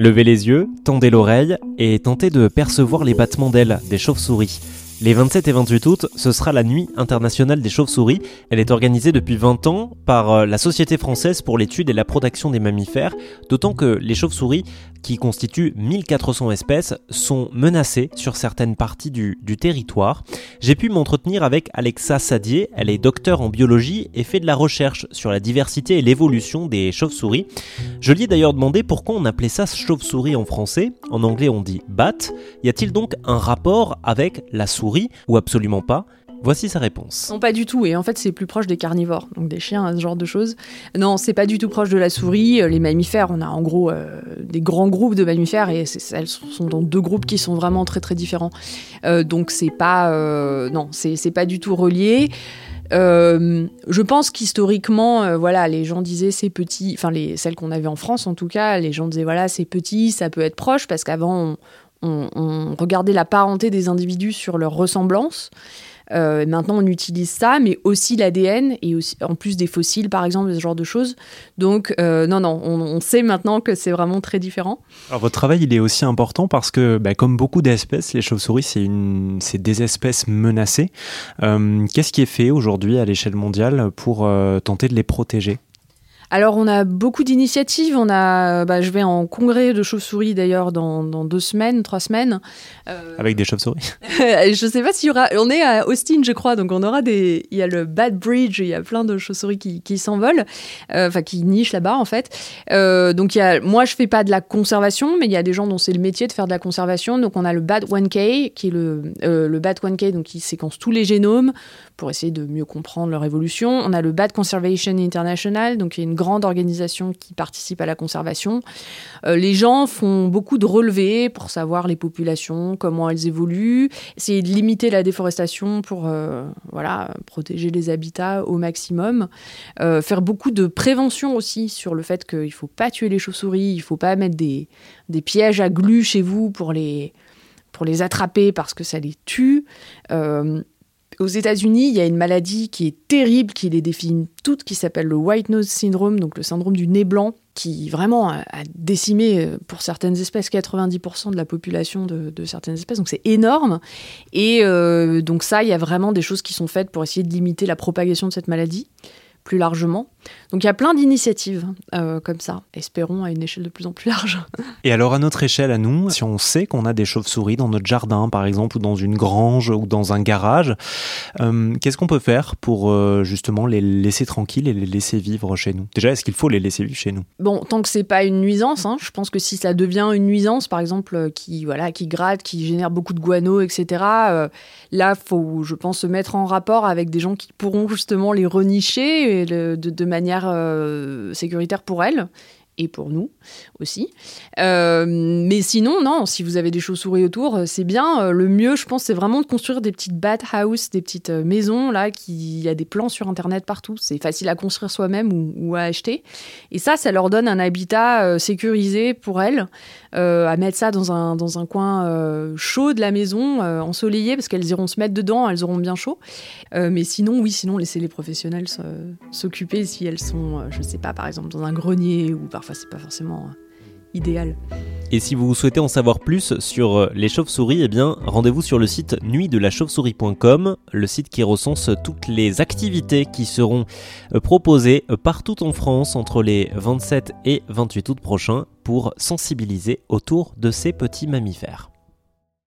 Levez les yeux, tendez l'oreille et tentez de percevoir les battements d'ailes des chauves-souris. Les 27 et 28 août, ce sera la nuit internationale des chauves-souris. Elle est organisée depuis 20 ans par euh, la Société française pour l'étude et la protection des mammifères, d'autant que les chauves-souris, qui constituent 1400 espèces, sont menacées sur certaines parties du, territoire. J'ai pu m'entretenir avec Alexa Sadier, elle est docteur en biologie et fait de la recherche sur la diversité et l'évolution des chauves-souris. Je lui ai d'ailleurs demandé pourquoi on appelait ça chauve-souris en français, en anglais on dit bat. Y a-t-il donc un rapport avec la souris ou absolument pas? Voici sa réponse. Non, pas du tout. Et en fait, c'est plus proche des carnivores, donc des chiens, ce genre de choses. Non, c'est pas du tout proche de la souris. Les mammifères, on a en gros euh, des grands groupes de mammifères et elles sont dans deux groupes qui sont vraiment très très différents. Euh, donc c'est pas, euh, non, c'est pas du tout relié. je pense qu'historiquement, voilà, les gens disaient c'est petit, enfin les celles qu'on avait en France en tout cas, les gens disaient voilà c'est petit, ça peut être proche parce qu'avant on, regardait la parenté des individus sur leur ressemblance. Euh, maintenant, on utilise ça, mais aussi l'ADN et en plus des fossiles, par exemple, ce genre de choses. Donc, euh, non, non, on, sait maintenant que c'est vraiment très différent. Alors, votre travail, il est aussi important parce que, bah, comme beaucoup d'espèces, les chauves-souris, c'est des espèces menacées. Euh, qu'est-ce qui est fait aujourd'hui à l'échelle mondiale pour tenter de les protéger? Alors, on a beaucoup d'initiatives. On a, bah, je vais en congrès de chauves-souris d'ailleurs dans, deux semaines, trois semaines. Euh, Avec des chauves-souris Je ne sais pas s'il y aura. On est à Austin, je crois, donc on aura des. Il y a le Bad Bridge, il y a plein de chauves-souris qui, qui s'envolent, euh, enfin qui nichent là-bas en fait. Euh, donc il y a, moi, je fais pas de la conservation, mais il y a des gens dont c'est le métier de faire de la conservation. Donc on a le Bad 1K, qui est le, le Bad 1K, donc qui séquence tous les génomes pour essayer de mieux comprendre leur évolution. On a le Bad Conservation International, donc y a une grande organisation qui participe à la conservation. Euh, les gens font beaucoup de relevés pour savoir les populations, comment elles évoluent, essayer de limiter la déforestation pour euh, voilà, protéger les habitats au maximum, euh, faire beaucoup de prévention aussi sur le fait qu'il ne faut pas tuer les chauves-souris, il ne faut pas mettre des, des pièges à glu chez vous pour les, pour les attraper parce que ça les tue. Aux États-Unis, il y a une maladie qui est terrible, qui les définit toutes, qui s'appelle le White Nose Syndrome, donc le syndrome du nez blanc, qui vraiment a, décimé euh, pour certaines espèces 90% de la population de, certaines espèces. Donc c'est énorme. Et euh, donc ça, il y a vraiment des choses qui sont faites pour essayer de limiter la propagation de cette maladie plus largement. Donc il y a plein d'initiatives euh, comme ça, espérons à une échelle de plus en plus large. Et alors à notre échelle, à nous, si on sait qu'on a des chauves-souris dans notre jardin, par exemple, ou dans une grange, ou dans un garage, euh, qu'est-ce qu'on peut faire pour euh, justement les laisser tranquilles et les laisser vivre chez nous? Déjà, est-ce qu'il faut les laisser vivre chez nous? Bon, tant que c'est pas une nuisance, hein, je pense que si ça devient une nuisance, par exemple, qui voilà, qui gratte, qui génère beaucoup de guano, etc. là, faut, je pense, se mettre en rapport avec des gens qui pourront justement les renicher de, de manière euh, sécuritaire pour elles et pour nous aussi. Euh, mais sinon, non, si vous avez des chauves-souris autour, euh, c'est bien. Le mieux, je pense, c'est vraiment de construire des petites bat house, des petites maisons, là, qui y a des plans sur Internet partout. C'est facile à construire soi-même ou, à acheter. Et ça, ça leur donne un habitat sécurisé pour elles, à mettre ça dans un, dans un coin chaud de la maison, ensoleillé, parce qu'elles iront se mettre dedans, elles auront bien chaud. mais sinon, oui, sinon, laisser les professionnels s'occuper si elles sont, euh, je sais pas, par exemple dans un grenier ou parfois c'est pas forcément euh, idéal. Et si vous souhaitez en savoir plus sur euh, les chauves-souris, eh rendez-vous sur le site nuitdelachauve-souris.com, le site qui recense toutes les activités qui seront proposées partout en France entre les 27 et 28 août prochains pour sensibiliser autour de ces petits mammifères.